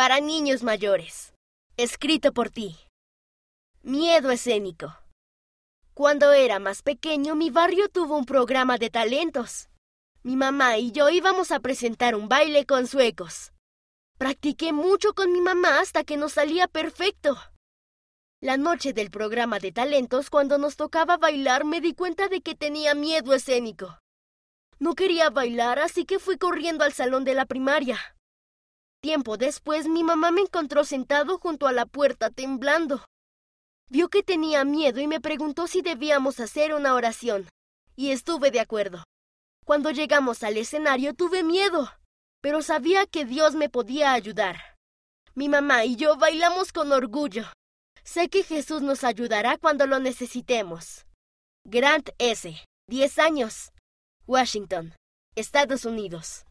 para niños mayores. Escrito por ti. Miedo escénico. Cuando era más pequeño, mi barrio tuvo un programa de talentos. Mi mamá y yo íbamos a presentar un baile con suecos. Practiqué mucho con mi mamá hasta que nos salía perfecto. La noche del programa de talentos, cuando nos tocaba bailar, me di cuenta de que tenía miedo escénico. No quería bailar, así que fui corriendo al salón de la primaria. Tiempo después, mi mamá me encontró sentado junto a la puerta temblando. Vio que tenía miedo y me preguntó si debíamos hacer una oración. Y estuve de acuerdo. Cuando llegamos al escenario tuve miedo, pero sabía que Dios me podía ayudar. Mi mamá y yo bailamos con orgullo. Sé que Jesús nos ayudará cuando lo necesitemos. Grant S., 10 años. Washington, Estados Unidos.